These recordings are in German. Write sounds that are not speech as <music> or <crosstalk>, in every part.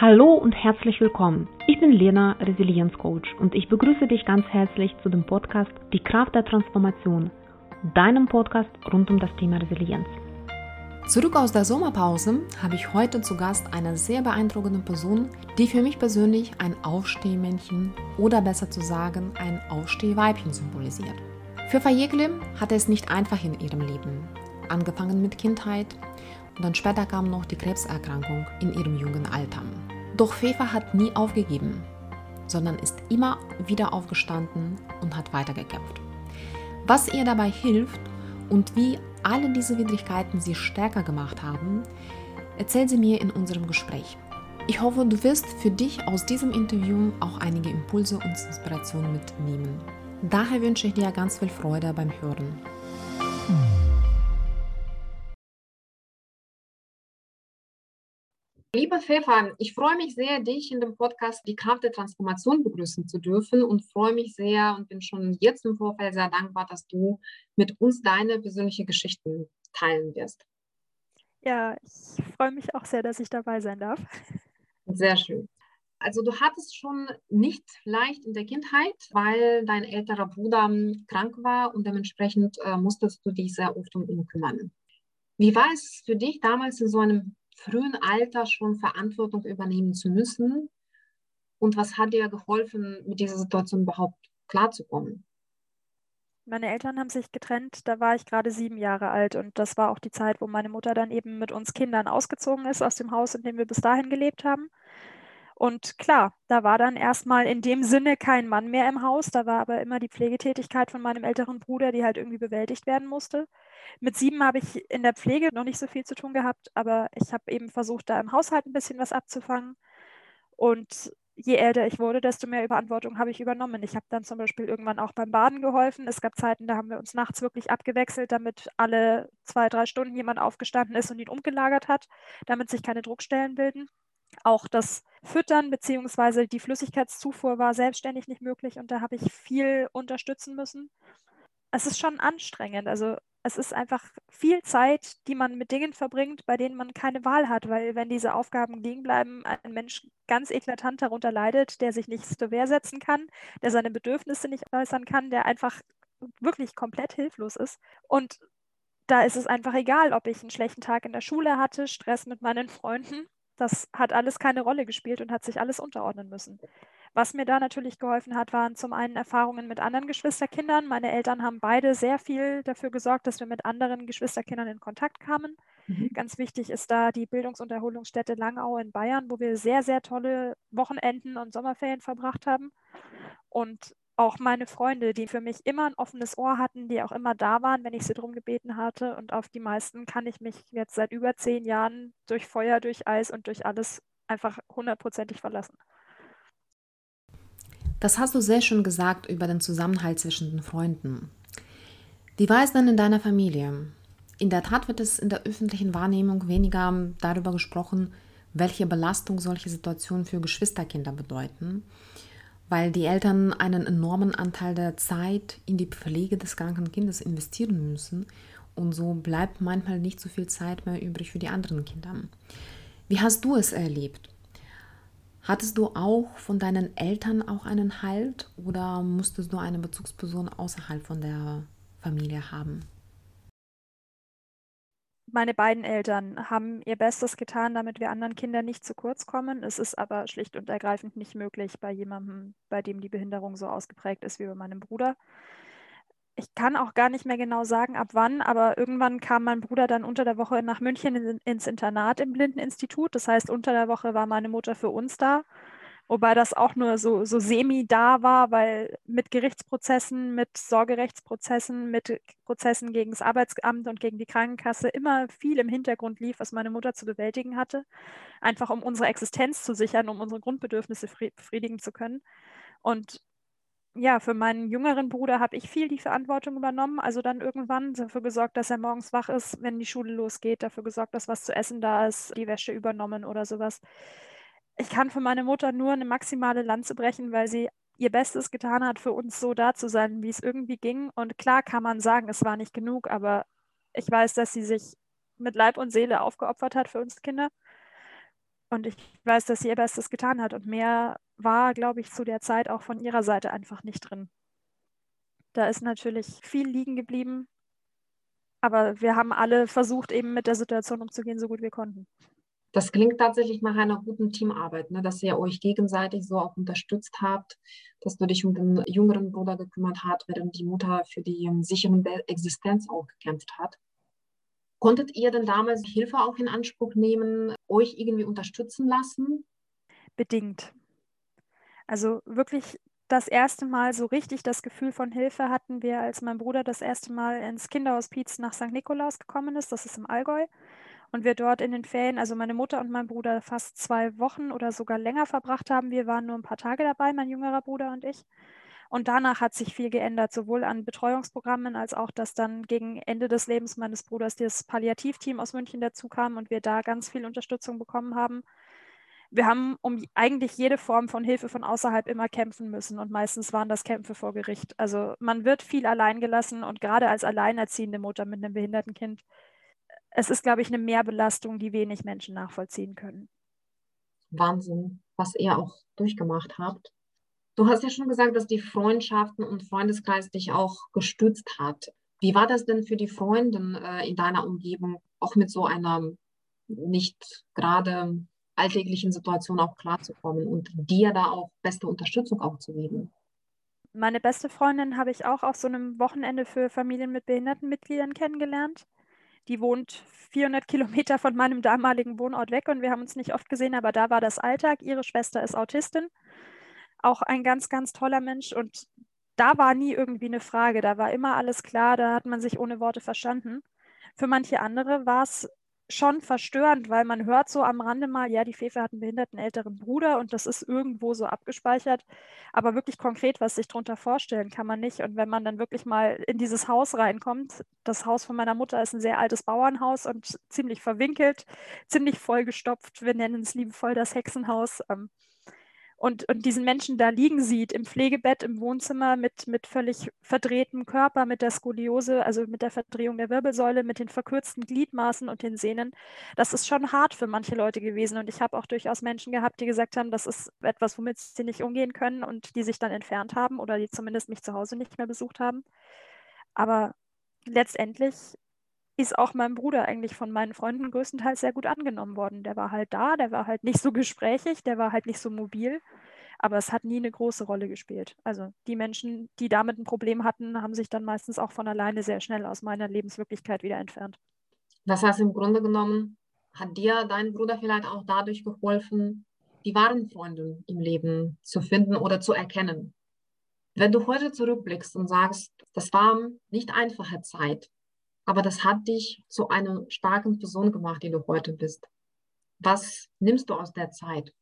Hallo und herzlich willkommen. Ich bin Lena, Resilienzcoach und ich begrüße dich ganz herzlich zu dem Podcast Die Kraft der Transformation, deinem Podcast rund um das Thema Resilienz. Zurück aus der Sommerpause habe ich heute zu Gast eine sehr beeindruckende Person, die für mich persönlich ein Aufstehmännchen oder besser zu sagen ein Aufstehweibchen symbolisiert. Für Fayekle hatte es nicht einfach in ihrem Leben. Angefangen mit Kindheit, und dann später kam noch die Krebserkrankung in ihrem jungen Alter. Doch Fefa hat nie aufgegeben, sondern ist immer wieder aufgestanden und hat weitergekämpft. Was ihr dabei hilft und wie alle diese Widrigkeiten sie stärker gemacht haben, erzählt sie mir in unserem Gespräch. Ich hoffe, du wirst für dich aus diesem Interview auch einige Impulse und Inspirationen mitnehmen. Daher wünsche ich dir ganz viel Freude beim Hören. Liebe Pfeffer, ich freue mich sehr, dich in dem Podcast Die Kraft der Transformation begrüßen zu dürfen und freue mich sehr und bin schon jetzt im Vorfeld sehr dankbar, dass du mit uns deine persönliche Geschichten teilen wirst. Ja, ich freue mich auch sehr, dass ich dabei sein darf. Sehr schön. Also du hattest schon nicht leicht in der Kindheit, weil dein älterer Bruder krank war und dementsprechend äh, musstest du dich sehr oft um ihn kümmern. Wie war es für dich damals in so einem frühen Alter schon Verantwortung übernehmen zu müssen? Und was hat dir geholfen, mit dieser Situation überhaupt klarzukommen? Meine Eltern haben sich getrennt, da war ich gerade sieben Jahre alt und das war auch die Zeit, wo meine Mutter dann eben mit uns Kindern ausgezogen ist aus dem Haus, in dem wir bis dahin gelebt haben. Und klar, da war dann erstmal in dem Sinne kein Mann mehr im Haus, da war aber immer die Pflegetätigkeit von meinem älteren Bruder, die halt irgendwie bewältigt werden musste. Mit sieben habe ich in der Pflege noch nicht so viel zu tun gehabt, aber ich habe eben versucht, da im Haushalt ein bisschen was abzufangen. Und je älter ich wurde, desto mehr Verantwortung habe ich übernommen. Ich habe dann zum Beispiel irgendwann auch beim Baden geholfen. Es gab Zeiten, da haben wir uns nachts wirklich abgewechselt, damit alle zwei, drei Stunden jemand aufgestanden ist und ihn umgelagert hat, damit sich keine Druckstellen bilden. Auch das Füttern bzw. die Flüssigkeitszufuhr war selbstständig nicht möglich und da habe ich viel unterstützen müssen. Es ist schon anstrengend. Also es ist einfach viel Zeit, die man mit Dingen verbringt, bei denen man keine Wahl hat, weil wenn diese Aufgaben liegen bleiben, ein Mensch ganz eklatant darunter leidet, der sich nicht zur Wehr setzen kann, der seine Bedürfnisse nicht äußern kann, der einfach wirklich komplett hilflos ist. Und da ist es einfach egal, ob ich einen schlechten Tag in der Schule hatte, Stress mit meinen Freunden das hat alles keine Rolle gespielt und hat sich alles unterordnen müssen. Was mir da natürlich geholfen hat, waren zum einen Erfahrungen mit anderen Geschwisterkindern. Meine Eltern haben beide sehr viel dafür gesorgt, dass wir mit anderen Geschwisterkindern in Kontakt kamen. Mhm. Ganz wichtig ist da die Bildungs- und Erholungsstätte Langau in Bayern, wo wir sehr, sehr tolle Wochenenden und Sommerferien verbracht haben. Und auch meine Freunde, die für mich immer ein offenes Ohr hatten, die auch immer da waren, wenn ich sie darum gebeten hatte. Und auf die meisten kann ich mich jetzt seit über zehn Jahren durch Feuer, durch Eis und durch alles einfach hundertprozentig verlassen. Das hast du sehr schön gesagt über den Zusammenhalt zwischen den Freunden. Wie war es denn in deiner Familie? In der Tat wird es in der öffentlichen Wahrnehmung weniger darüber gesprochen, welche Belastung solche Situationen für Geschwisterkinder bedeuten weil die Eltern einen enormen Anteil der Zeit in die Pflege des kranken Kindes investieren müssen und so bleibt manchmal nicht so viel Zeit mehr übrig für die anderen Kinder. Wie hast du es erlebt? Hattest du auch von deinen Eltern auch einen Halt oder musstest du eine Bezugsperson außerhalb von der Familie haben? Meine beiden Eltern haben ihr Bestes getan, damit wir anderen Kindern nicht zu kurz kommen. Es ist aber schlicht und ergreifend nicht möglich bei jemandem, bei dem die Behinderung so ausgeprägt ist wie bei meinem Bruder. Ich kann auch gar nicht mehr genau sagen, ab wann, aber irgendwann kam mein Bruder dann unter der Woche nach München ins Internat im Blindeninstitut. Das heißt, unter der Woche war meine Mutter für uns da wobei das auch nur so, so semi da war, weil mit Gerichtsprozessen, mit Sorgerechtsprozessen, mit Prozessen gegen das Arbeitsamt und gegen die Krankenkasse immer viel im Hintergrund lief, was meine Mutter zu bewältigen hatte, einfach um unsere Existenz zu sichern, um unsere Grundbedürfnisse befriedigen zu können. Und ja, für meinen jüngeren Bruder habe ich viel die Verantwortung übernommen. Also dann irgendwann dafür gesorgt, dass er morgens wach ist, wenn die Schule losgeht, dafür gesorgt, dass was zu essen da ist, die Wäsche übernommen oder sowas ich kann für meine Mutter nur eine maximale Lanze brechen, weil sie ihr Bestes getan hat, für uns so da zu sein, wie es irgendwie ging. Und klar kann man sagen, es war nicht genug, aber ich weiß, dass sie sich mit Leib und Seele aufgeopfert hat für uns Kinder. Und ich weiß, dass sie ihr Bestes getan hat. Und mehr war, glaube ich, zu der Zeit auch von ihrer Seite einfach nicht drin. Da ist natürlich viel liegen geblieben. Aber wir haben alle versucht, eben mit der Situation umzugehen, so gut wir konnten. Das klingt tatsächlich nach einer guten Teamarbeit, ne? dass ihr euch gegenseitig so auch unterstützt habt, dass du dich um den jüngeren Bruder gekümmert hast, während die Mutter für die Sicherung der Existenz auch gekämpft hat. Konntet ihr denn damals Hilfe auch in Anspruch nehmen, euch irgendwie unterstützen lassen? Bedingt. Also wirklich das erste Mal so richtig das Gefühl von Hilfe hatten wir, als mein Bruder das erste Mal ins Kinderhospiz nach St. Nikolaus gekommen ist. Das ist im Allgäu. Und wir dort in den Ferien, also meine Mutter und mein Bruder, fast zwei Wochen oder sogar länger verbracht haben. Wir waren nur ein paar Tage dabei, mein jüngerer Bruder und ich. Und danach hat sich viel geändert, sowohl an Betreuungsprogrammen als auch, dass dann gegen Ende des Lebens meines Bruders das Palliativteam aus München dazu kam und wir da ganz viel Unterstützung bekommen haben. Wir haben um eigentlich jede Form von Hilfe von außerhalb immer kämpfen müssen und meistens waren das Kämpfe vor Gericht. Also man wird viel allein gelassen und gerade als alleinerziehende Mutter mit einem behinderten Kind es ist, glaube ich, eine Mehrbelastung, die wenig Menschen nachvollziehen können. Wahnsinn, was ihr auch durchgemacht habt. Du hast ja schon gesagt, dass die Freundschaften und Freundeskreis dich auch gestützt hat. Wie war das denn für die Freundin äh, in deiner Umgebung, auch mit so einer nicht gerade alltäglichen Situation auch klarzukommen und dir da auch beste Unterstützung auch zu geben? Meine beste Freundin habe ich auch auf so einem Wochenende für Familien mit Behindertenmitgliedern kennengelernt. Die wohnt 400 Kilometer von meinem damaligen Wohnort weg und wir haben uns nicht oft gesehen, aber da war das Alltag. Ihre Schwester ist Autistin, auch ein ganz, ganz toller Mensch und da war nie irgendwie eine Frage, da war immer alles klar, da hat man sich ohne Worte verstanden. Für manche andere war es schon verstörend, weil man hört so am Rande mal, ja, die Fefe hat einen behinderten älteren Bruder und das ist irgendwo so abgespeichert. Aber wirklich konkret, was sich darunter vorstellen, kann man nicht. Und wenn man dann wirklich mal in dieses Haus reinkommt, das Haus von meiner Mutter ist ein sehr altes Bauernhaus und ziemlich verwinkelt, ziemlich vollgestopft. Wir nennen es liebevoll das Hexenhaus. Ähm, und, und diesen Menschen da liegen sieht, im Pflegebett, im Wohnzimmer mit, mit völlig verdrehtem Körper, mit der Skoliose, also mit der Verdrehung der Wirbelsäule, mit den verkürzten Gliedmaßen und den Sehnen, das ist schon hart für manche Leute gewesen. Und ich habe auch durchaus Menschen gehabt, die gesagt haben, das ist etwas, womit sie nicht umgehen können und die sich dann entfernt haben oder die zumindest mich zu Hause nicht mehr besucht haben. Aber letztendlich ist auch mein Bruder eigentlich von meinen Freunden größtenteils sehr gut angenommen worden. Der war halt da, der war halt nicht so <laughs> gesprächig, der war halt nicht so mobil, aber es hat nie eine große Rolle gespielt. Also die Menschen, die damit ein Problem hatten, haben sich dann meistens auch von alleine sehr schnell aus meiner Lebenswirklichkeit wieder entfernt. Das heißt, im Grunde genommen hat dir dein Bruder vielleicht auch dadurch geholfen, die wahren Freunde im Leben zu finden oder zu erkennen. Wenn du heute zurückblickst und sagst, das war nicht einfache Zeit, aber das hat dich zu einer starken Person gemacht, die du heute bist. Was nimmst du aus der Zeit?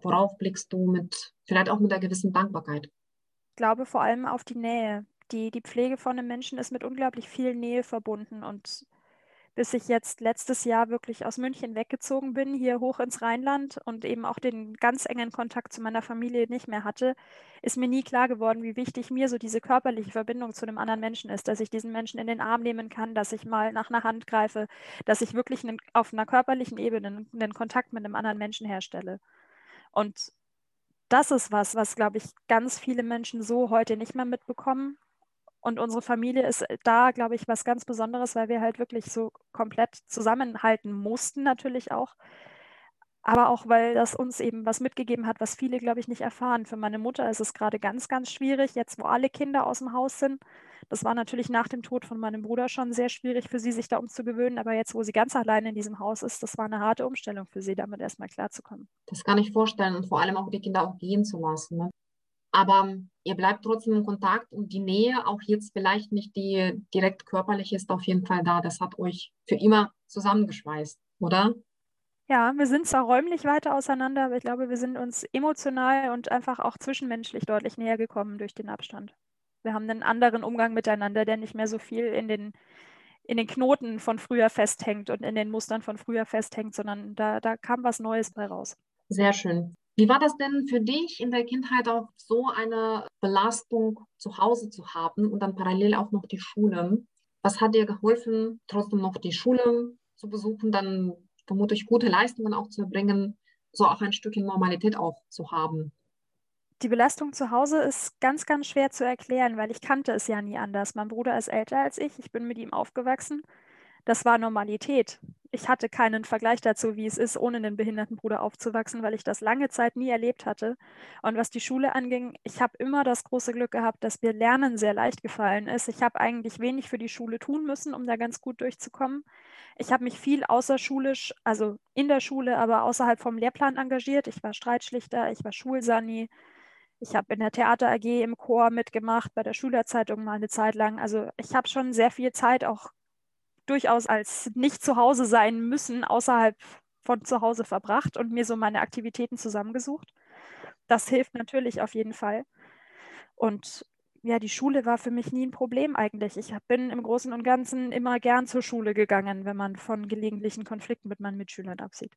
Worauf blickst du mit, vielleicht auch mit einer gewissen Dankbarkeit? Ich glaube vor allem auf die Nähe. Die, die Pflege von einem Menschen ist mit unglaublich viel Nähe verbunden und bis ich jetzt letztes Jahr wirklich aus München weggezogen bin, hier hoch ins Rheinland und eben auch den ganz engen Kontakt zu meiner Familie nicht mehr hatte, ist mir nie klar geworden, wie wichtig mir so diese körperliche Verbindung zu einem anderen Menschen ist, dass ich diesen Menschen in den Arm nehmen kann, dass ich mal nach einer Hand greife, dass ich wirklich einen, auf einer körperlichen Ebene einen Kontakt mit einem anderen Menschen herstelle. Und das ist was, was, glaube ich, ganz viele Menschen so heute nicht mehr mitbekommen und unsere Familie ist da, glaube ich, was ganz Besonderes, weil wir halt wirklich so komplett zusammenhalten mussten, natürlich auch. Aber auch, weil das uns eben was mitgegeben hat, was viele, glaube ich, nicht erfahren. Für meine Mutter ist es gerade ganz, ganz schwierig, jetzt wo alle Kinder aus dem Haus sind. Das war natürlich nach dem Tod von meinem Bruder schon sehr schwierig für sie, sich da umzugewöhnen. Aber jetzt, wo sie ganz alleine in diesem Haus ist, das war eine harte Umstellung für sie, damit erstmal klarzukommen. Das kann ich vorstellen und vor allem auch die Kinder auch gehen zu lassen. Ne? Aber ihr bleibt trotzdem in Kontakt und die Nähe, auch jetzt vielleicht nicht die direkt körperliche, ist auf jeden Fall da. Das hat euch für immer zusammengeschweißt, oder? Ja, wir sind zwar räumlich weiter auseinander, aber ich glaube, wir sind uns emotional und einfach auch zwischenmenschlich deutlich näher gekommen durch den Abstand. Wir haben einen anderen Umgang miteinander, der nicht mehr so viel in den, in den Knoten von früher festhängt und in den Mustern von früher festhängt, sondern da, da kam was Neues bei raus. Sehr schön. Wie war das denn für dich in der Kindheit auch so eine Belastung zu Hause zu haben und dann parallel auch noch die Schule? Was hat dir geholfen, trotzdem noch die Schule zu besuchen, dann vermutlich gute Leistungen auch zu erbringen? so auch ein Stückchen Normalität auch zu haben? Die Belastung zu Hause ist ganz, ganz schwer zu erklären, weil ich kannte es ja nie anders. Mein Bruder ist älter als ich, ich bin mit ihm aufgewachsen. Das war Normalität. Ich hatte keinen Vergleich dazu, wie es ist, ohne einen behinderten Bruder aufzuwachsen, weil ich das lange Zeit nie erlebt hatte. Und was die Schule anging, ich habe immer das große Glück gehabt, dass mir Lernen sehr leicht gefallen ist. Ich habe eigentlich wenig für die Schule tun müssen, um da ganz gut durchzukommen. Ich habe mich viel außerschulisch, also in der Schule, aber außerhalb vom Lehrplan engagiert. Ich war Streitschlichter, ich war Schulsani, ich habe in der Theater AG im Chor mitgemacht, bei der Schülerzeitung mal eine Zeit lang. Also ich habe schon sehr viel Zeit auch durchaus als nicht zu Hause sein müssen, außerhalb von zu Hause verbracht und mir so meine Aktivitäten zusammengesucht. Das hilft natürlich auf jeden Fall. Und ja, die Schule war für mich nie ein Problem eigentlich. Ich bin im Großen und Ganzen immer gern zur Schule gegangen, wenn man von gelegentlichen Konflikten mit meinen Mitschülern absieht.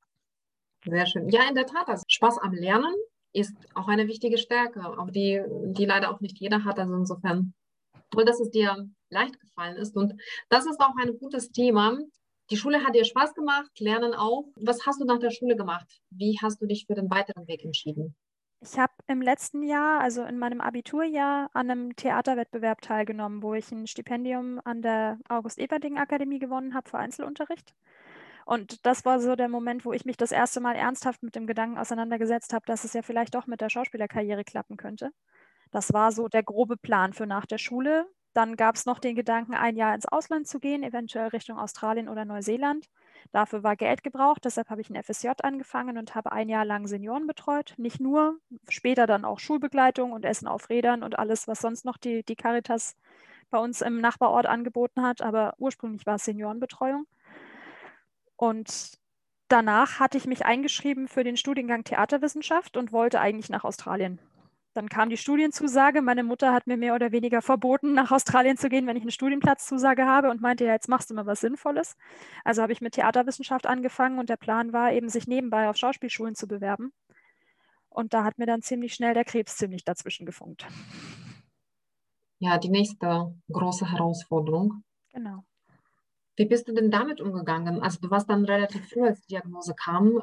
Sehr schön. Ja, in der Tat, also Spaß am Lernen ist auch eine wichtige Stärke, auch die, die leider auch nicht jeder hat. Also insofern toll, dass es dir leicht gefallen ist. Und das ist auch ein gutes Thema. Die Schule hat dir Spaß gemacht, Lernen auch. Was hast du nach der Schule gemacht? Wie hast du dich für den weiteren Weg entschieden? Ich habe im letzten Jahr, also in meinem Abiturjahr, an einem Theaterwettbewerb teilgenommen, wo ich ein Stipendium an der August-Everding-Akademie gewonnen habe für Einzelunterricht. Und das war so der Moment, wo ich mich das erste Mal ernsthaft mit dem Gedanken auseinandergesetzt habe, dass es ja vielleicht doch mit der Schauspielerkarriere klappen könnte. Das war so der grobe Plan für nach der Schule. Dann gab es noch den Gedanken, ein Jahr ins Ausland zu gehen, eventuell Richtung Australien oder Neuseeland. Dafür war Geld gebraucht, deshalb habe ich ein FSJ angefangen und habe ein Jahr lang Senioren betreut. Nicht nur, später dann auch Schulbegleitung und Essen auf Rädern und alles, was sonst noch die, die Caritas bei uns im Nachbarort angeboten hat. Aber ursprünglich war es Seniorenbetreuung. Und danach hatte ich mich eingeschrieben für den Studiengang Theaterwissenschaft und wollte eigentlich nach Australien. Dann kam die Studienzusage. Meine Mutter hat mir mehr oder weniger verboten, nach Australien zu gehen, wenn ich eine Studienplatzzusage habe und meinte, ja, jetzt machst du mal was Sinnvolles. Also habe ich mit Theaterwissenschaft angefangen und der Plan war eben, sich nebenbei auf Schauspielschulen zu bewerben. Und da hat mir dann ziemlich schnell der Krebs ziemlich dazwischen gefunkt. Ja, die nächste große Herausforderung. Genau. Wie bist du denn damit umgegangen? Also du warst dann relativ früh, als die Diagnose kam.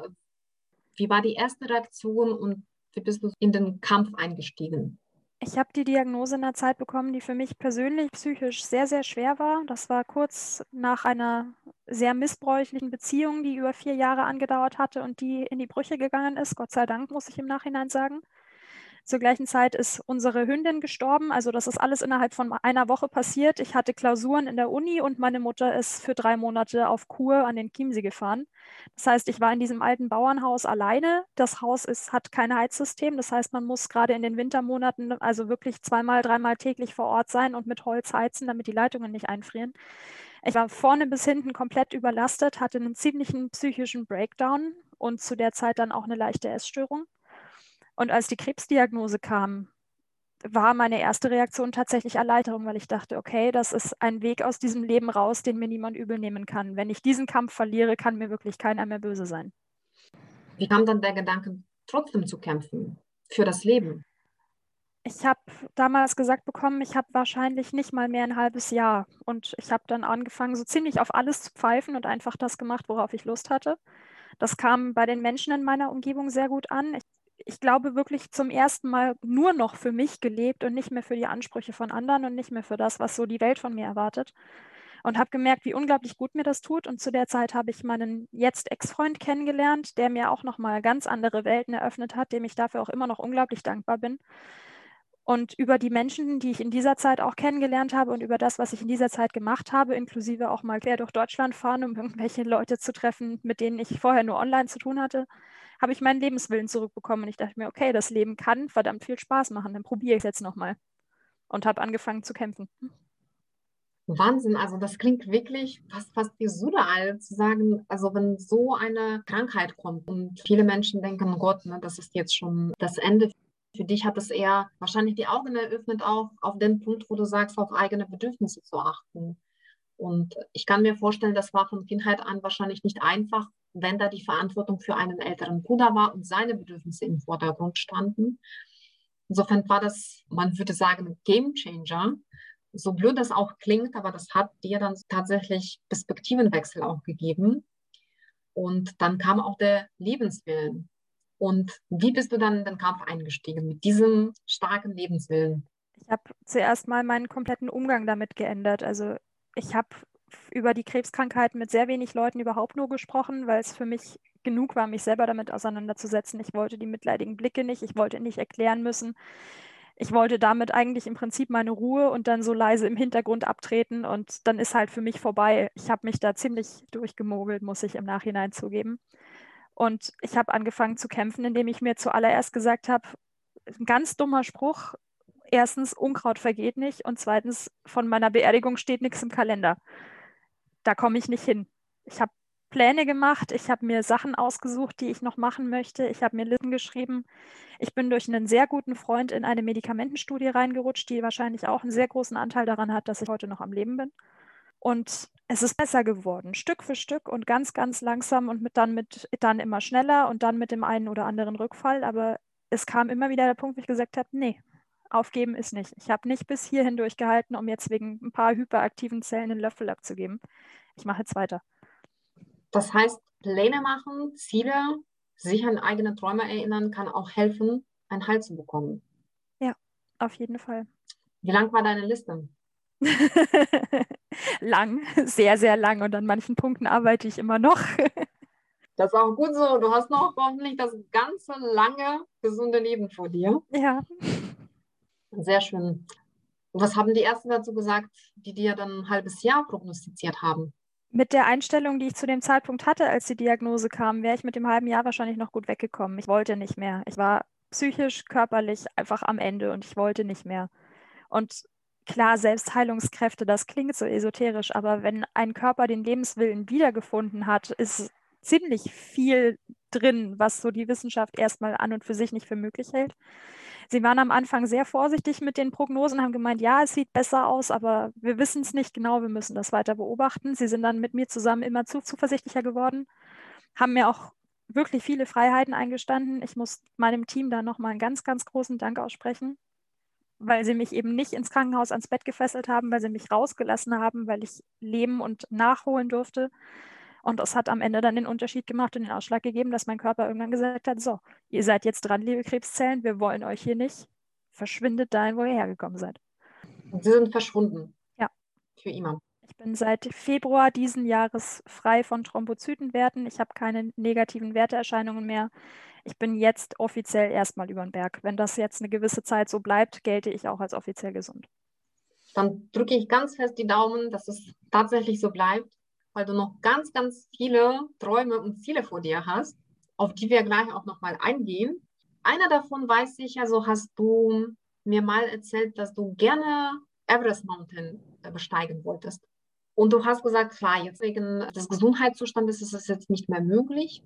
Wie war die erste Reaktion und wie bist du in den Kampf eingestiegen? Ich habe die Diagnose in einer Zeit bekommen, die für mich persönlich psychisch sehr, sehr schwer war. Das war kurz nach einer sehr missbräuchlichen Beziehung, die über vier Jahre angedauert hatte und die in die Brüche gegangen ist. Gott sei Dank, muss ich im Nachhinein sagen. Zur gleichen Zeit ist unsere Hündin gestorben. Also das ist alles innerhalb von einer Woche passiert. Ich hatte Klausuren in der Uni und meine Mutter ist für drei Monate auf Kur an den Chiemsee gefahren. Das heißt, ich war in diesem alten Bauernhaus alleine. Das Haus ist, hat kein Heizsystem. Das heißt, man muss gerade in den Wintermonaten also wirklich zweimal, dreimal täglich vor Ort sein und mit Holz heizen, damit die Leitungen nicht einfrieren. Ich war vorne bis hinten komplett überlastet, hatte einen ziemlichen psychischen Breakdown und zu der Zeit dann auch eine leichte Essstörung. Und als die Krebsdiagnose kam, war meine erste Reaktion tatsächlich Erleichterung, weil ich dachte, okay, das ist ein Weg aus diesem Leben raus, den mir niemand übel nehmen kann. Wenn ich diesen Kampf verliere, kann mir wirklich keiner mehr böse sein. Wie kam dann der Gedanke, trotzdem zu kämpfen für das Leben? Ich habe damals gesagt bekommen, ich habe wahrscheinlich nicht mal mehr ein halbes Jahr. Und ich habe dann angefangen, so ziemlich auf alles zu pfeifen und einfach das gemacht, worauf ich Lust hatte. Das kam bei den Menschen in meiner Umgebung sehr gut an. Ich ich glaube, wirklich zum ersten Mal nur noch für mich gelebt und nicht mehr für die Ansprüche von anderen und nicht mehr für das, was so die Welt von mir erwartet. Und habe gemerkt, wie unglaublich gut mir das tut. Und zu der Zeit habe ich meinen jetzt Ex-Freund kennengelernt, der mir auch nochmal ganz andere Welten eröffnet hat, dem ich dafür auch immer noch unglaublich dankbar bin. Und über die Menschen, die ich in dieser Zeit auch kennengelernt habe und über das, was ich in dieser Zeit gemacht habe, inklusive auch mal quer durch Deutschland fahren, um irgendwelche Leute zu treffen, mit denen ich vorher nur online zu tun hatte, habe ich meinen Lebenswillen zurückbekommen. Und ich dachte mir, okay, das Leben kann verdammt viel Spaß machen, dann probiere ich es jetzt nochmal. Und habe angefangen zu kämpfen. Wahnsinn, also das klingt wirklich fast, fast wie surreal zu sagen, also wenn so eine Krankheit kommt und viele Menschen denken, oh Gott, ne, das ist jetzt schon das Ende. Für dich hat es eher wahrscheinlich die Augen eröffnet, auch auf den Punkt, wo du sagst, auf eigene Bedürfnisse zu achten. Und ich kann mir vorstellen, das war von Kindheit an wahrscheinlich nicht einfach, wenn da die Verantwortung für einen älteren Bruder war und seine Bedürfnisse im Vordergrund standen. Insofern war das, man würde sagen, Game Changer. So blöd das auch klingt, aber das hat dir dann tatsächlich Perspektivenwechsel auch gegeben. Und dann kam auch der Lebenswillen. Und wie bist du dann in den Kampf eingestiegen mit diesem starken Lebenswillen? Ich habe zuerst mal meinen kompletten Umgang damit geändert. Also ich habe über die Krebskrankheit mit sehr wenig Leuten überhaupt nur gesprochen, weil es für mich genug war, mich selber damit auseinanderzusetzen. Ich wollte die mitleidigen Blicke nicht, ich wollte nicht erklären müssen. Ich wollte damit eigentlich im Prinzip meine Ruhe und dann so leise im Hintergrund abtreten und dann ist halt für mich vorbei. Ich habe mich da ziemlich durchgemogelt, muss ich im Nachhinein zugeben. Und ich habe angefangen zu kämpfen, indem ich mir zuallererst gesagt habe, ein ganz dummer Spruch, erstens, Unkraut vergeht nicht und zweitens, von meiner Beerdigung steht nichts im Kalender. Da komme ich nicht hin. Ich habe Pläne gemacht, ich habe mir Sachen ausgesucht, die ich noch machen möchte, ich habe mir Listen geschrieben. Ich bin durch einen sehr guten Freund in eine Medikamentenstudie reingerutscht, die wahrscheinlich auch einen sehr großen Anteil daran hat, dass ich heute noch am Leben bin. Und es ist besser geworden, Stück für Stück und ganz, ganz langsam und mit dann mit dann immer schneller und dann mit dem einen oder anderen Rückfall. Aber es kam immer wieder der Punkt, wo ich gesagt habe, nee, aufgeben ist nicht. Ich habe nicht bis hierhin durchgehalten, um jetzt wegen ein paar hyperaktiven Zellen einen Löffel abzugeben. Ich mache jetzt weiter. Das heißt, Pläne machen, Ziele, sich an eigene Träume erinnern, kann auch helfen, einen Halt zu bekommen. Ja, auf jeden Fall. Wie lang war deine Liste? <laughs> lang, sehr, sehr lang. Und an manchen Punkten arbeite ich immer noch. <laughs> das ist auch gut so. Du hast noch hoffentlich das ganze lange, gesunde Leben vor dir. Ja. Sehr schön. Was haben die Ärzte dazu gesagt, die dir dann ein halbes Jahr prognostiziert haben? Mit der Einstellung, die ich zu dem Zeitpunkt hatte, als die Diagnose kam, wäre ich mit dem halben Jahr wahrscheinlich noch gut weggekommen. Ich wollte nicht mehr. Ich war psychisch, körperlich einfach am Ende und ich wollte nicht mehr. Und klar, Selbstheilungskräfte, das klingt so esoterisch, aber wenn ein Körper den Lebenswillen wiedergefunden hat, ist ziemlich viel drin, was so die Wissenschaft erstmal an und für sich nicht für möglich hält. Sie waren am Anfang sehr vorsichtig mit den Prognosen, haben gemeint, ja, es sieht besser aus, aber wir wissen es nicht genau, wir müssen das weiter beobachten. Sie sind dann mit mir zusammen immer zu zuversichtlicher geworden, haben mir auch wirklich viele Freiheiten eingestanden. Ich muss meinem Team da nochmal einen ganz, ganz großen Dank aussprechen weil sie mich eben nicht ins Krankenhaus ans Bett gefesselt haben, weil sie mich rausgelassen haben, weil ich leben und nachholen durfte. Und das hat am Ende dann den Unterschied gemacht und den Ausschlag gegeben, dass mein Körper irgendwann gesagt hat, so, ihr seid jetzt dran, liebe Krebszellen, wir wollen euch hier nicht. Verschwindet dahin, wo ihr hergekommen seid. Und sie sind verschwunden. Ja. Für immer. Ich bin seit Februar diesen Jahres frei von Thrombozytenwerten. Ich habe keine negativen Werteerscheinungen mehr ich bin jetzt offiziell erstmal über den Berg. Wenn das jetzt eine gewisse Zeit so bleibt, gelte ich auch als offiziell gesund. Dann drücke ich ganz fest die Daumen, dass es tatsächlich so bleibt, weil du noch ganz, ganz viele Träume und Ziele vor dir hast, auf die wir gleich auch nochmal eingehen. Einer davon weiß ich, also hast du mir mal erzählt, dass du gerne Everest Mountain äh, besteigen wolltest. Und du hast gesagt, klar, jetzt wegen des Gesundheitszustandes ist es jetzt nicht mehr möglich.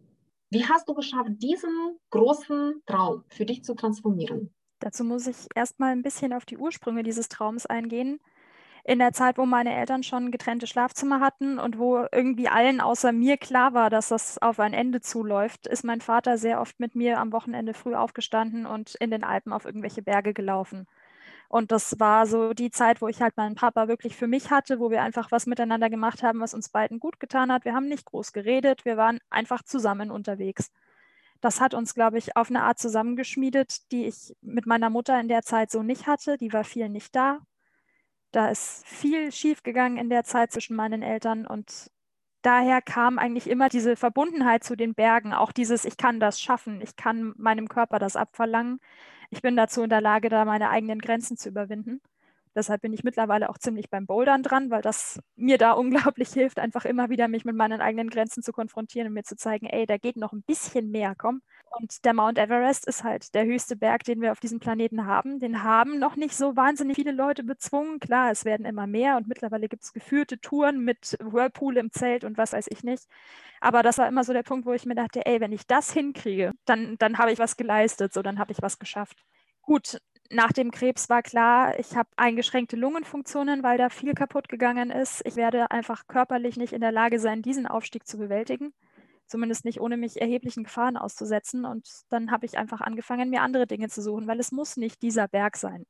Wie hast du geschafft, diesen großen Traum für dich zu transformieren? Dazu muss ich erstmal ein bisschen auf die Ursprünge dieses Traums eingehen. In der Zeit, wo meine Eltern schon getrennte Schlafzimmer hatten und wo irgendwie allen außer mir klar war, dass das auf ein Ende zuläuft, ist mein Vater sehr oft mit mir am Wochenende früh aufgestanden und in den Alpen auf irgendwelche Berge gelaufen. Und das war so die Zeit, wo ich halt meinen Papa wirklich für mich hatte, wo wir einfach was miteinander gemacht haben, was uns beiden gut getan hat. Wir haben nicht groß geredet, wir waren einfach zusammen unterwegs. Das hat uns, glaube ich, auf eine Art zusammengeschmiedet, die ich mit meiner Mutter in der Zeit so nicht hatte. Die war viel nicht da. Da ist viel schiefgegangen in der Zeit zwischen meinen Eltern und daher kam eigentlich immer diese Verbundenheit zu den Bergen, auch dieses, ich kann das schaffen, ich kann meinem Körper das abverlangen ich bin dazu in der Lage, da meine eigenen Grenzen zu überwinden. Deshalb bin ich mittlerweile auch ziemlich beim Bouldern dran, weil das mir da <laughs> unglaublich hilft, einfach immer wieder mich mit meinen eigenen Grenzen zu konfrontieren und mir zu zeigen, ey, da geht noch ein bisschen mehr, komm. Und der Mount Everest ist halt der höchste Berg, den wir auf diesem Planeten haben. Den haben noch nicht so wahnsinnig viele Leute bezwungen. Klar, es werden immer mehr und mittlerweile gibt es geführte Touren mit Whirlpool im Zelt und was weiß ich nicht. Aber das war immer so der Punkt, wo ich mir dachte, ey, wenn ich das hinkriege, dann, dann habe ich was geleistet, so dann habe ich was geschafft. Gut, nach dem Krebs war klar, ich habe eingeschränkte Lungenfunktionen, weil da viel kaputt gegangen ist. Ich werde einfach körperlich nicht in der Lage sein, diesen Aufstieg zu bewältigen. Zumindest nicht ohne mich erheblichen Gefahren auszusetzen. Und dann habe ich einfach angefangen, mir andere Dinge zu suchen, weil es muss nicht dieser Berg sein.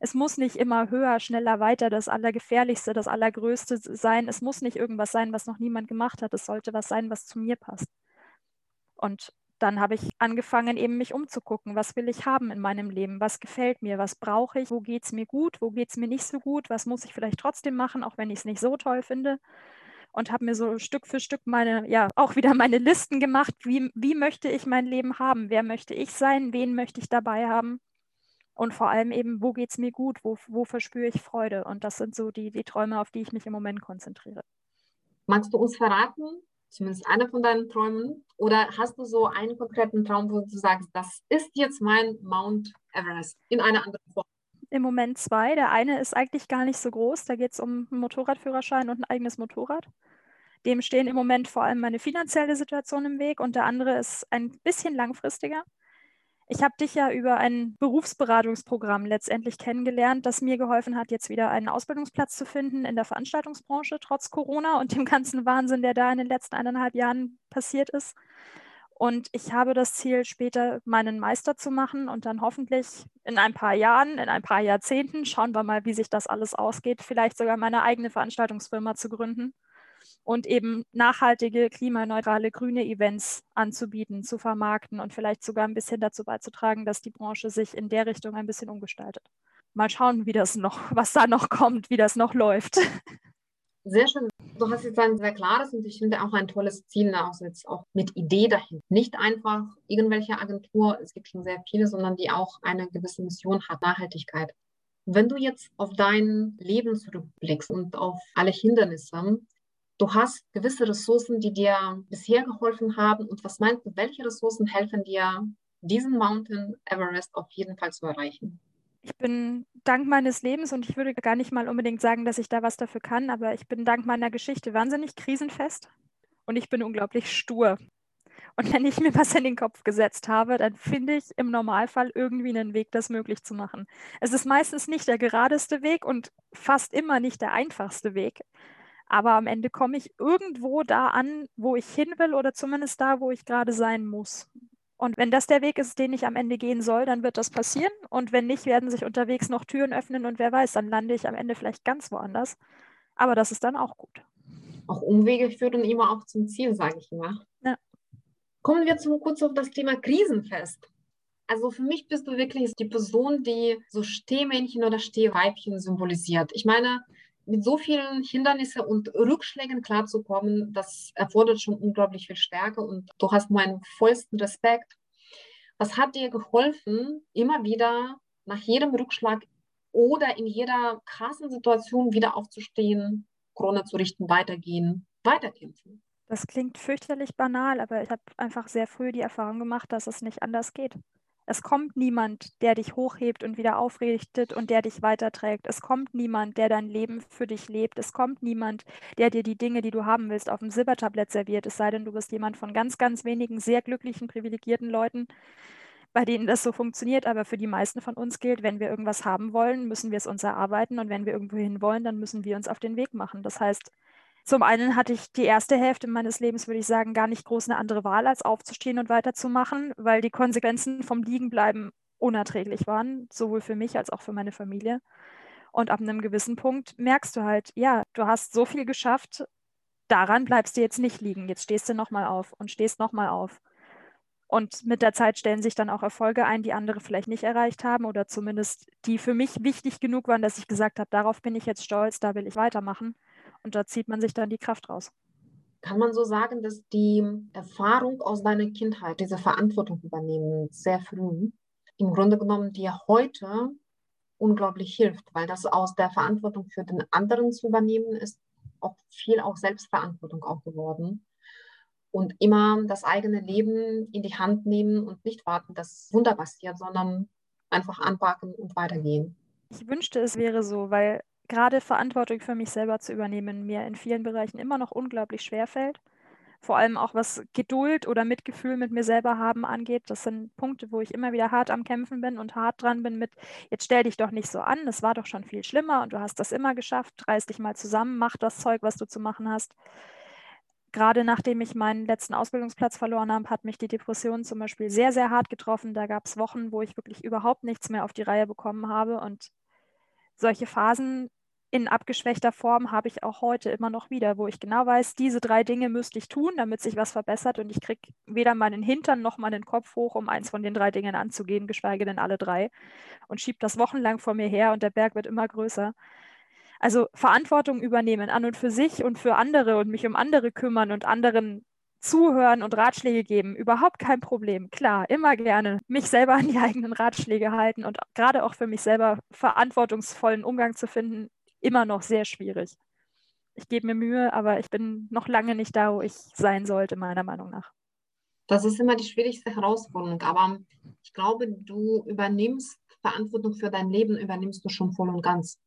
Es muss nicht immer höher, schneller, weiter das Allergefährlichste, das Allergrößte sein. Es muss nicht irgendwas sein, was noch niemand gemacht hat. Es sollte was sein, was zu mir passt. Und dann habe ich angefangen, eben mich umzugucken, was will ich haben in meinem Leben, was gefällt mir, was brauche ich, wo geht es mir gut, wo geht es mir nicht so gut, was muss ich vielleicht trotzdem machen, auch wenn ich es nicht so toll finde. Und habe mir so Stück für Stück meine, ja, auch wieder meine Listen gemacht, wie, wie möchte ich mein Leben haben, wer möchte ich sein, wen möchte ich dabei haben. Und vor allem eben, wo geht es mir gut, wo, wo verspüre ich Freude. Und das sind so die, die Träume, auf die ich mich im Moment konzentriere. Magst du uns verraten, zumindest einer von deinen Träumen? Oder hast du so einen konkreten Traum, wo du sagst, das ist jetzt mein Mount Everest in einer anderen Form? Im Moment zwei. Der eine ist eigentlich gar nicht so groß. Da geht es um einen Motorradführerschein und ein eigenes Motorrad. Dem stehen im Moment vor allem meine finanzielle Situation im Weg. Und der andere ist ein bisschen langfristiger. Ich habe dich ja über ein Berufsberatungsprogramm letztendlich kennengelernt, das mir geholfen hat, jetzt wieder einen Ausbildungsplatz zu finden in der Veranstaltungsbranche, trotz Corona und dem ganzen Wahnsinn, der da in den letzten eineinhalb Jahren passiert ist. Und ich habe das Ziel, später meinen Meister zu machen und dann hoffentlich in ein paar Jahren, in ein paar Jahrzehnten, schauen wir mal, wie sich das alles ausgeht, vielleicht sogar meine eigene Veranstaltungsfirma zu gründen und eben nachhaltige, klimaneutrale, grüne Events anzubieten, zu vermarkten und vielleicht sogar ein bisschen dazu beizutragen, dass die Branche sich in der Richtung ein bisschen umgestaltet. Mal schauen, wie das noch, was da noch kommt, wie das noch läuft. Sehr schön. Du hast jetzt ein sehr klares und ich finde auch ein tolles Ziel, auch jetzt auch mit Idee dahin. Nicht einfach irgendwelche Agentur, es gibt schon sehr viele, sondern die auch eine gewisse Mission hat, Nachhaltigkeit. Wenn du jetzt auf dein Leben zurückblickst und auf alle Hindernisse, du hast gewisse Ressourcen, die dir bisher geholfen haben. Und was meinst du, welche Ressourcen helfen dir, diesen Mountain Everest auf jeden Fall zu erreichen? Ich bin dank meines Lebens und ich würde gar nicht mal unbedingt sagen, dass ich da was dafür kann, aber ich bin dank meiner Geschichte wahnsinnig krisenfest und ich bin unglaublich stur. Und wenn ich mir was in den Kopf gesetzt habe, dann finde ich im Normalfall irgendwie einen Weg, das möglich zu machen. Es ist meistens nicht der geradeste Weg und fast immer nicht der einfachste Weg. Aber am Ende komme ich irgendwo da an, wo ich hin will oder zumindest da, wo ich gerade sein muss. Und wenn das der Weg ist, den ich am Ende gehen soll, dann wird das passieren. Und wenn nicht, werden sich unterwegs noch Türen öffnen und wer weiß, dann lande ich am Ende vielleicht ganz woanders. Aber das ist dann auch gut. Auch Umwege führen immer auch zum Ziel, sage ich immer. Ja. Kommen wir zum, kurz auf das Thema Krisenfest. Also für mich bist du wirklich die Person, die so Stehmännchen oder Stehweibchen symbolisiert. Ich meine, mit so vielen Hindernissen und Rückschlägen klarzukommen, das erfordert schon unglaublich viel Stärke und du hast meinen vollsten Respekt. Was hat dir geholfen, immer wieder nach jedem Rückschlag oder in jeder krassen Situation wieder aufzustehen, Krone zu richten, weitergehen, weiterkämpfen? Das klingt fürchterlich banal, aber ich habe einfach sehr früh die Erfahrung gemacht, dass es nicht anders geht. Es kommt niemand, der dich hochhebt und wieder aufrichtet und der dich weiterträgt. Es kommt niemand, der dein Leben für dich lebt. Es kommt niemand, der dir die Dinge, die du haben willst, auf dem Silbertablett serviert. Es sei denn, du bist jemand von ganz, ganz wenigen sehr glücklichen, privilegierten Leuten, bei denen das so funktioniert. Aber für die meisten von uns gilt, wenn wir irgendwas haben wollen, müssen wir es uns erarbeiten. Und wenn wir irgendwo hin wollen, dann müssen wir uns auf den Weg machen. Das heißt, zum einen hatte ich die erste Hälfte meines Lebens, würde ich sagen, gar nicht groß eine andere Wahl, als aufzustehen und weiterzumachen, weil die Konsequenzen vom Liegenbleiben unerträglich waren, sowohl für mich als auch für meine Familie. Und ab einem gewissen Punkt merkst du halt, ja, du hast so viel geschafft, daran bleibst du jetzt nicht liegen. Jetzt stehst du nochmal auf und stehst nochmal auf. Und mit der Zeit stellen sich dann auch Erfolge ein, die andere vielleicht nicht erreicht haben oder zumindest die für mich wichtig genug waren, dass ich gesagt habe, darauf bin ich jetzt stolz, da will ich weitermachen. Und da zieht man sich dann die Kraft raus. Kann man so sagen, dass die Erfahrung aus deiner Kindheit, diese Verantwortung übernehmen, sehr früh, im Grunde genommen dir heute unglaublich hilft, weil das aus der Verantwortung für den anderen zu übernehmen ist auch viel auch Selbstverantwortung auch geworden. Und immer das eigene Leben in die Hand nehmen und nicht warten, dass Wunder passiert, sondern einfach anpacken und weitergehen. Ich wünschte, es wäre so, weil gerade Verantwortung für mich selber zu übernehmen, mir in vielen Bereichen immer noch unglaublich schwer fällt. Vor allem auch was Geduld oder Mitgefühl mit mir selber haben angeht. Das sind Punkte, wo ich immer wieder hart am Kämpfen bin und hart dran bin mit, jetzt stell dich doch nicht so an, es war doch schon viel schlimmer und du hast das immer geschafft, reiß dich mal zusammen, mach das Zeug, was du zu machen hast. Gerade nachdem ich meinen letzten Ausbildungsplatz verloren habe, hat mich die Depression zum Beispiel sehr, sehr hart getroffen. Da gab es Wochen, wo ich wirklich überhaupt nichts mehr auf die Reihe bekommen habe und solche Phasen in abgeschwächter Form habe ich auch heute immer noch wieder, wo ich genau weiß, diese drei Dinge müsste ich tun, damit sich was verbessert und ich kriege weder meinen Hintern noch meinen Kopf hoch, um eins von den drei Dingen anzugehen, geschweige denn alle drei und schiebe das wochenlang vor mir her und der Berg wird immer größer. Also Verantwortung übernehmen an und für sich und für andere und mich um andere kümmern und anderen zuhören und Ratschläge geben, überhaupt kein Problem. Klar, immer gerne mich selber an die eigenen Ratschläge halten und gerade auch für mich selber verantwortungsvollen Umgang zu finden, immer noch sehr schwierig. Ich gebe mir Mühe, aber ich bin noch lange nicht da, wo ich sein sollte, meiner Meinung nach. Das ist immer die schwierigste Herausforderung, aber ich glaube, du übernimmst Verantwortung für dein Leben, übernimmst du schon voll und ganz.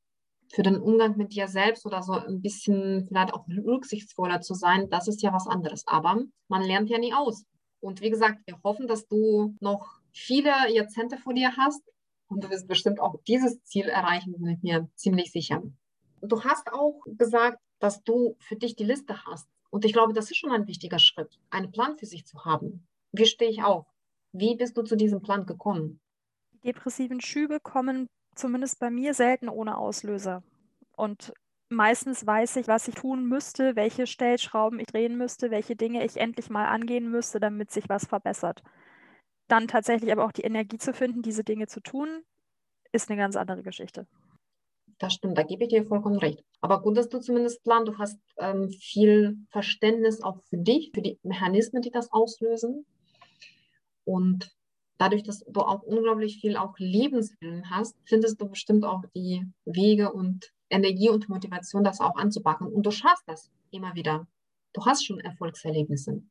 Für den Umgang mit dir selbst oder so ein bisschen vielleicht auch rücksichtsvoller zu sein, das ist ja was anderes. Aber man lernt ja nie aus. Und wie gesagt, wir hoffen, dass du noch viele Jahrzehnte vor dir hast und du wirst bestimmt auch dieses Ziel erreichen, bin ich mir ziemlich sicher. Du hast auch gesagt, dass du für dich die Liste hast. Und ich glaube, das ist schon ein wichtiger Schritt, einen Plan für sich zu haben. Wie stehe ich auf? Wie bist du zu diesem Plan gekommen? Die depressiven Schübe kommen zumindest bei mir selten ohne Auslöser. Und meistens weiß ich, was ich tun müsste, welche Stellschrauben ich drehen müsste, welche Dinge ich endlich mal angehen müsste, damit sich was verbessert. Dann tatsächlich aber auch die Energie zu finden, diese Dinge zu tun, ist eine ganz andere Geschichte. Das stimmt, da gebe ich dir vollkommen recht. Aber gut, dass du zumindest plan, du hast ähm, viel Verständnis auch für dich, für die Mechanismen, die das auslösen. Und dadurch, dass du auch unglaublich viel auch Lebenswillen hast, findest du bestimmt auch die Wege und Energie und Motivation, das auch anzupacken. Und du schaffst das immer wieder. Du hast schon Erfolgserlebnisse.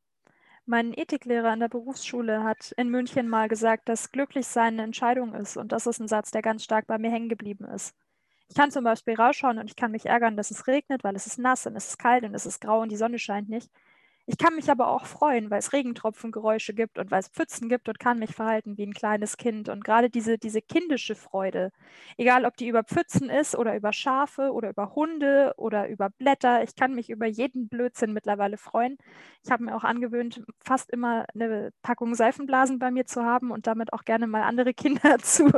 Mein Ethiklehrer an der Berufsschule hat in München mal gesagt, dass Glücklichsein eine Entscheidung ist. Und das ist ein Satz, der ganz stark bei mir hängen geblieben ist. Ich kann zum Beispiel rausschauen und ich kann mich ärgern, dass es regnet, weil es ist nass und es ist kalt und es ist grau und die Sonne scheint nicht. Ich kann mich aber auch freuen, weil es Regentropfengeräusche gibt und weil es Pfützen gibt und kann mich verhalten wie ein kleines Kind. Und gerade diese, diese kindische Freude, egal ob die über Pfützen ist oder über Schafe oder über Hunde oder über Blätter, ich kann mich über jeden Blödsinn mittlerweile freuen. Ich habe mir auch angewöhnt, fast immer eine Packung Seifenblasen bei mir zu haben und damit auch gerne mal andere Kinder <laughs> zu,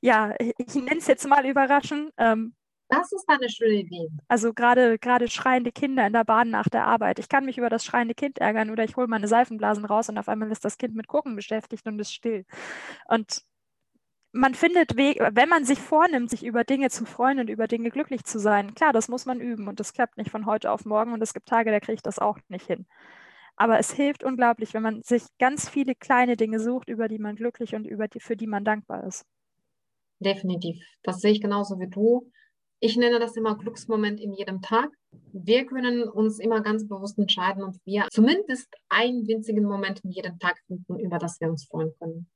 ja, ich nenne es jetzt mal überraschen. Ähm, das ist eine schöne Idee. Also gerade gerade schreiende Kinder in der Bahn nach der Arbeit. Ich kann mich über das schreiende Kind ärgern oder ich hole meine Seifenblasen raus und auf einmal ist das Kind mit Gucken beschäftigt und ist still. Und man findet Wege, wenn man sich vornimmt, sich über Dinge zu freuen und über Dinge glücklich zu sein. Klar, das muss man üben und das klappt nicht von heute auf morgen und es gibt Tage, da kriege ich das auch nicht hin. Aber es hilft unglaublich, wenn man sich ganz viele kleine Dinge sucht, über die man glücklich und über die, für die man dankbar ist. Definitiv. Das sehe ich genauso wie du. Ich nenne das immer Glücksmoment in jedem Tag. Wir können uns immer ganz bewusst entscheiden und wir zumindest einen winzigen Moment in jedem Tag finden, über das wir uns freuen können.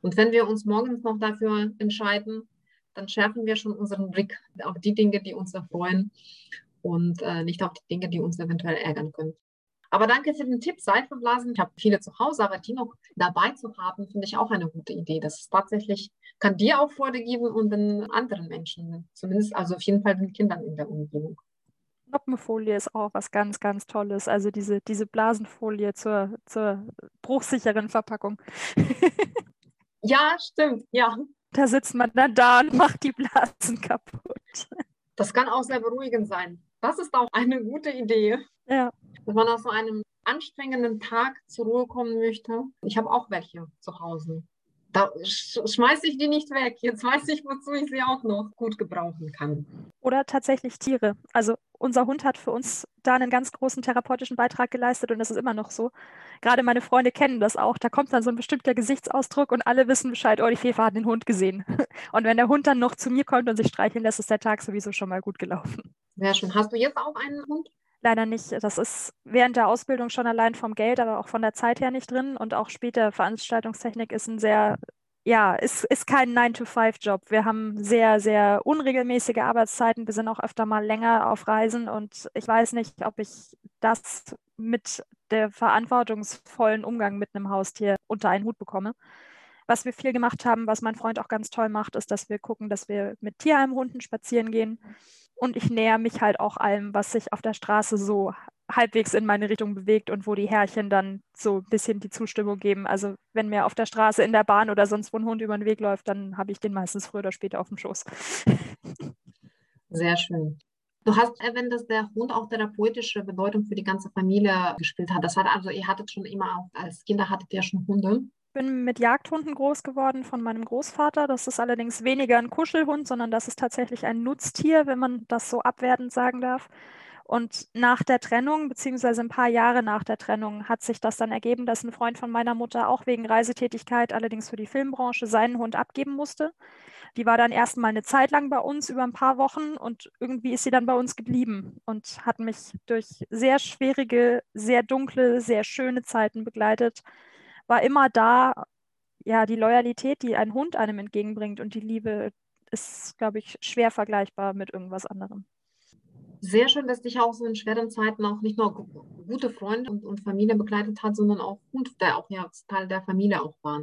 Und wenn wir uns morgens noch dafür entscheiden, dann schärfen wir schon unseren Blick auf die Dinge, die uns erfreuen und äh, nicht auf die Dinge, die uns eventuell ärgern können. Aber danke für den Tipp, Seifenblasen. Ich habe viele zu Hause, aber die noch dabei zu haben, finde ich auch eine gute Idee. Das ist tatsächlich, kann dir auch Freude geben und den anderen Menschen, zumindest, also auf jeden Fall den Kindern in der Umgebung. Noppenfolie ist auch was ganz, ganz Tolles. Also diese, diese Blasenfolie zur, zur bruchsicheren Verpackung. <laughs> ja, stimmt, ja. Da sitzt man dann da und macht die Blasen kaputt. Das kann auch sehr beruhigend sein. Das ist auch eine gute Idee. Ja. Wenn man aus so einem anstrengenden Tag zur Ruhe kommen möchte. Ich habe auch welche zu Hause. Da schmeiße ich die nicht weg. Jetzt weiß ich, wozu ich sie auch noch gut gebrauchen kann. Oder tatsächlich Tiere. Also unser Hund hat für uns da einen ganz großen therapeutischen Beitrag geleistet und das ist immer noch so. Gerade meine Freunde kennen das auch. Da kommt dann so ein bestimmter Gesichtsausdruck und alle wissen Bescheid, oh, die Fefe hat den Hund gesehen. <laughs> Und wenn der Hund dann noch zu mir kommt und sich streicheln lässt, ist der Tag sowieso schon mal gut gelaufen. Sehr schön. Hast du jetzt auch einen Hund? Leider nicht. Das ist während der Ausbildung schon allein vom Geld, aber auch von der Zeit her nicht drin. Und auch später Veranstaltungstechnik ist ein sehr, ja, ist, ist kein 9-to-5-Job. Wir haben sehr, sehr unregelmäßige Arbeitszeiten. Wir sind auch öfter mal länger auf Reisen und ich weiß nicht, ob ich das mit der verantwortungsvollen Umgang mit einem Haustier unter einen Hut bekomme. Was wir viel gemacht haben, was mein Freund auch ganz toll macht, ist, dass wir gucken, dass wir mit Tierheimhunden spazieren gehen und ich näher mich halt auch allem, was sich auf der Straße so halbwegs in meine Richtung bewegt und wo die Herrchen dann so ein bisschen die Zustimmung geben. Also wenn mir auf der Straße, in der Bahn oder sonst wo ein Hund über den Weg läuft, dann habe ich den meistens früher oder später auf dem Schoß. Sehr schön. Du hast erwähnt, dass der Hund auch therapeutische Bedeutung für die ganze Familie gespielt hat. Das hat also, ihr hattet schon immer auch als Kinder hattet ihr schon Hunde. Ich bin mit Jagdhunden groß geworden von meinem Großvater. Das ist allerdings weniger ein Kuschelhund, sondern das ist tatsächlich ein Nutztier, wenn man das so abwertend sagen darf. Und nach der Trennung, beziehungsweise ein paar Jahre nach der Trennung, hat sich das dann ergeben, dass ein Freund von meiner Mutter auch wegen Reisetätigkeit, allerdings für die Filmbranche, seinen Hund abgeben musste. Die war dann erstmal eine Zeit lang bei uns über ein paar Wochen und irgendwie ist sie dann bei uns geblieben und hat mich durch sehr schwierige, sehr dunkle, sehr schöne Zeiten begleitet. War immer da. Ja, die Loyalität, die ein Hund einem entgegenbringt und die Liebe ist, glaube ich, schwer vergleichbar mit irgendwas anderem. Sehr schön, dass dich auch so in schweren Zeiten auch nicht nur gute Freunde und, und Familie begleitet hat, sondern auch Hund, der auch ja Teil der Familie auch war.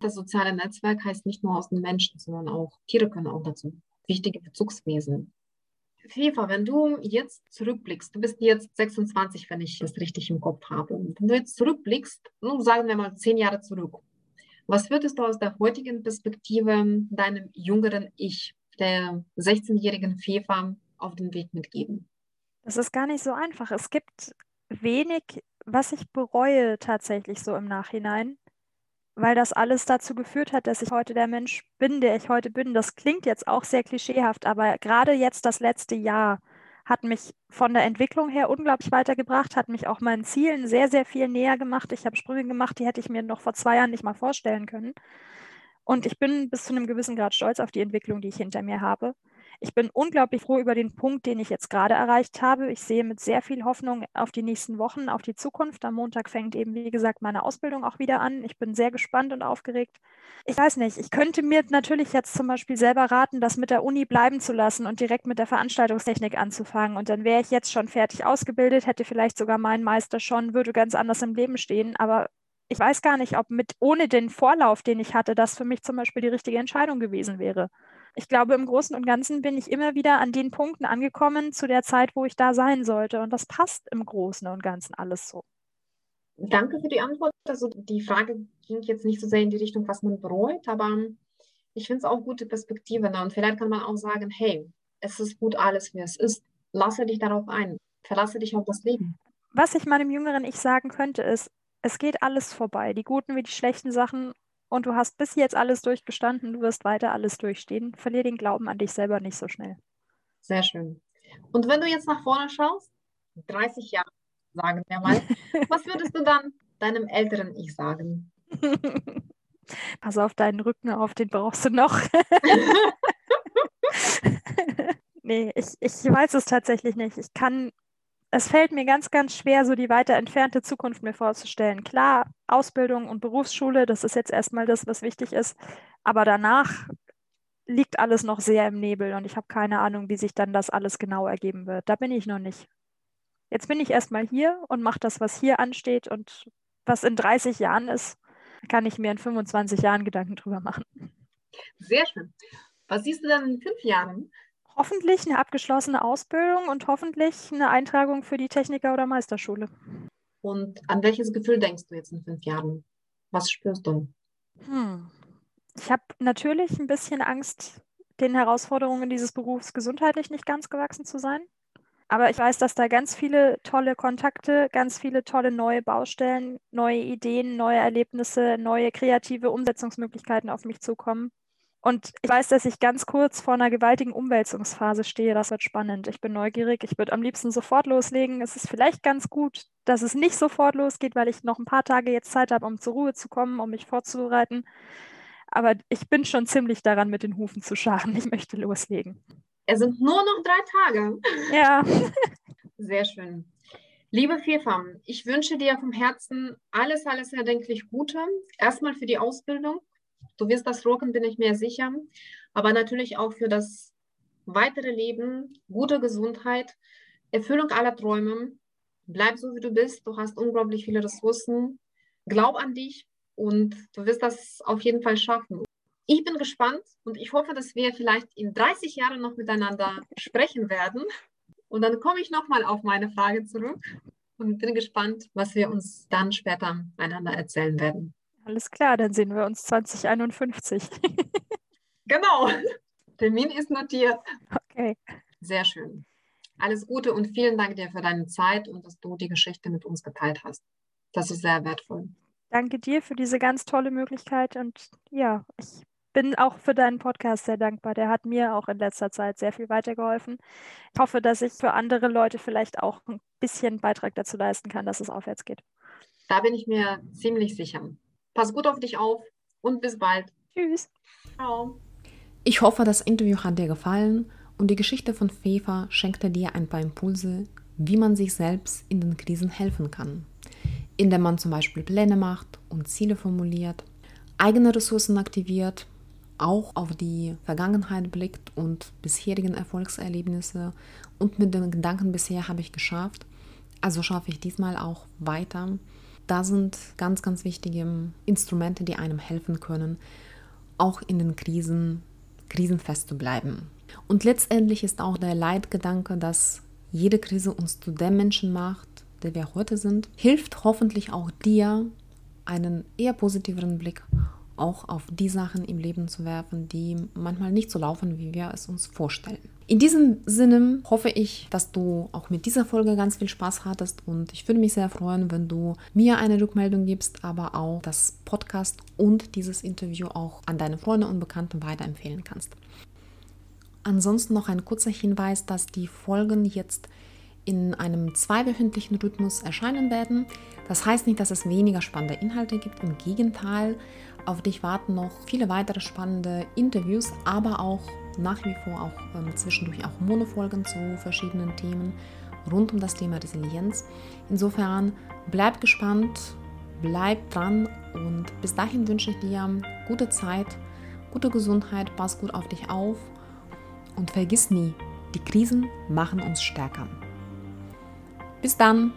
Das soziale Netzwerk heißt nicht nur aus den Menschen, sondern auch Tiere können auch dazu wichtige Bezugswesen. Fefa, wenn du jetzt zurückblickst, du bist jetzt 26, wenn ich das richtig im Kopf habe, wenn du jetzt zurückblickst, nun sagen wir mal zehn Jahre zurück, was würdest du aus der heutigen Perspektive deinem jüngeren Ich, der 16-jährigen Fefa, auf den Weg mitgeben? Das ist gar nicht so einfach. Es gibt wenig, was ich bereue tatsächlich so im Nachhinein weil das alles dazu geführt hat, dass ich heute der Mensch bin, der ich heute bin. Das klingt jetzt auch sehr klischeehaft, aber gerade jetzt das letzte Jahr hat mich von der Entwicklung her unglaublich weitergebracht, hat mich auch meinen Zielen sehr, sehr viel näher gemacht. Ich habe Sprünge gemacht, die hätte ich mir noch vor zwei Jahren nicht mal vorstellen können. Und ich bin bis zu einem gewissen Grad stolz auf die Entwicklung, die ich hinter mir habe. Ich bin unglaublich froh über den Punkt, den ich jetzt gerade erreicht habe. Ich sehe mit sehr viel Hoffnung auf die nächsten Wochen, auf die Zukunft. Am Montag fängt eben, wie gesagt, meine Ausbildung auch wieder an. Ich bin sehr gespannt und aufgeregt. Ich weiß nicht, ich könnte mir natürlich jetzt zum Beispiel selber raten, das mit der Uni bleiben zu lassen und direkt mit der Veranstaltungstechnik anzufangen. Und dann wäre ich jetzt schon fertig ausgebildet, hätte vielleicht sogar meinen Meister schon, würde ganz anders im Leben stehen. Aber ich weiß gar nicht, ob mit ohne den Vorlauf, den ich hatte, das für mich zum Beispiel die richtige Entscheidung gewesen wäre ich glaube, im Großen und Ganzen bin ich immer wieder an den Punkten angekommen zu der Zeit, wo ich da sein sollte. Und das passt im Großen und Ganzen alles so. Danke für die Antwort. Also die Frage ging jetzt nicht so sehr in die Richtung, was man bereut, aber ich finde es auch gute Perspektive. Ne? Und vielleicht kann man auch sagen, hey, es ist gut alles, wie es ist. Lasse dich darauf ein. Verlasse dich auf das Leben. Was ich meinem jüngeren Ich sagen könnte, ist, es geht alles vorbei. Die guten wie die schlechten Sachen und du hast bis jetzt alles durchgestanden, du wirst weiter alles durchstehen. Verlier den Glauben an dich selber nicht so schnell. Sehr schön. Und wenn du jetzt nach vorne schaust, 30 Jahre, sagen wir mal, <laughs> was würdest du dann deinem älteren Ich sagen? <laughs> Pass auf deinen Rücken auf, den brauchst du noch. <laughs> nee, ich, ich weiß es tatsächlich nicht. Ich kann es fällt mir ganz, ganz schwer, so die weiter entfernte Zukunft mir vorzustellen. Klar, Ausbildung und Berufsschule, das ist jetzt erstmal das, was wichtig ist. Aber danach liegt alles noch sehr im Nebel und ich habe keine Ahnung, wie sich dann das alles genau ergeben wird. Da bin ich noch nicht. Jetzt bin ich erstmal hier und mache das, was hier ansteht und was in 30 Jahren ist, kann ich mir in 25 Jahren Gedanken drüber machen. Sehr schön. Was siehst du dann in fünf Jahren? Hoffentlich eine abgeschlossene Ausbildung und hoffentlich eine Eintragung für die Techniker- oder Meisterschule. Und an welches Gefühl denkst du jetzt in fünf Jahren? Was spürst du? Hm. Ich habe natürlich ein bisschen Angst, den Herausforderungen dieses Berufs gesundheitlich nicht ganz gewachsen zu sein. Aber ich weiß, dass da ganz viele tolle Kontakte, ganz viele tolle neue Baustellen, neue Ideen, neue Erlebnisse, neue kreative Umsetzungsmöglichkeiten auf mich zukommen. Und ich weiß, dass ich ganz kurz vor einer gewaltigen Umwälzungsphase stehe. Das wird spannend. Ich bin neugierig. Ich würde am liebsten sofort loslegen. Es ist vielleicht ganz gut, dass es nicht sofort losgeht, weil ich noch ein paar Tage jetzt Zeit habe, um zur Ruhe zu kommen, um mich vorzubereiten. Aber ich bin schon ziemlich daran, mit den Hufen zu scharen. Ich möchte loslegen. Es sind nur noch drei Tage. Ja. <laughs> Sehr schön. Liebe Vierfarm, ich wünsche dir vom Herzen alles, alles erdenklich Gute. Erstmal für die Ausbildung Du wirst das rocken, bin ich mir sicher. Aber natürlich auch für das weitere Leben, gute Gesundheit, Erfüllung aller Träume. Bleib so, wie du bist. Du hast unglaublich viele Ressourcen. Glaub an dich und du wirst das auf jeden Fall schaffen. Ich bin gespannt und ich hoffe, dass wir vielleicht in 30 Jahren noch miteinander sprechen werden. Und dann komme ich nochmal auf meine Frage zurück und bin gespannt, was wir uns dann später einander erzählen werden. Alles klar, dann sehen wir uns 2051. <laughs> genau. Termin ist notiert. Okay. Sehr schön. Alles Gute und vielen Dank dir für deine Zeit und dass du die Geschichte mit uns geteilt hast. Das ist sehr wertvoll. Danke dir für diese ganz tolle Möglichkeit und ja, ich bin auch für deinen Podcast sehr dankbar. Der hat mir auch in letzter Zeit sehr viel weitergeholfen. Ich hoffe, dass ich für andere Leute vielleicht auch ein bisschen Beitrag dazu leisten kann, dass es aufwärts geht. Da bin ich mir ziemlich sicher. Pass gut auf dich auf und bis bald. Tschüss. Ciao. Ich hoffe, das Interview hat dir gefallen und die Geschichte von Fefa schenkte dir ein paar Impulse, wie man sich selbst in den Krisen helfen kann, indem man zum Beispiel Pläne macht und Ziele formuliert, eigene Ressourcen aktiviert, auch auf die Vergangenheit blickt und bisherigen Erfolgserlebnisse und mit den Gedanken bisher habe ich geschafft, also schaffe ich diesmal auch weiter. Da sind ganz, ganz wichtige Instrumente, die einem helfen können, auch in den Krisen krisenfest zu bleiben. Und letztendlich ist auch der Leitgedanke, dass jede Krise uns zu dem Menschen macht, der wir heute sind, hilft hoffentlich auch dir, einen eher positiveren Blick auch auf die Sachen im Leben zu werfen, die manchmal nicht so laufen, wie wir es uns vorstellen. In diesem Sinne hoffe ich, dass du auch mit dieser Folge ganz viel Spaß hattest und ich würde mich sehr freuen, wenn du mir eine Rückmeldung gibst, aber auch das Podcast und dieses Interview auch an deine Freunde und Bekannten weiterempfehlen kannst. Ansonsten noch ein kurzer Hinweis, dass die Folgen jetzt in einem zweiwöchentlichen Rhythmus erscheinen werden. Das heißt nicht, dass es weniger spannende Inhalte gibt. Im Gegenteil, auf dich warten noch viele weitere spannende Interviews, aber auch nach wie vor auch ähm, zwischendurch auch Monofolgen zu verschiedenen Themen rund um das Thema Resilienz. Insofern bleib gespannt, bleib dran und bis dahin wünsche ich dir gute Zeit, gute Gesundheit, pass gut auf dich auf und vergiss nie, die Krisen machen uns stärker. Bis dann!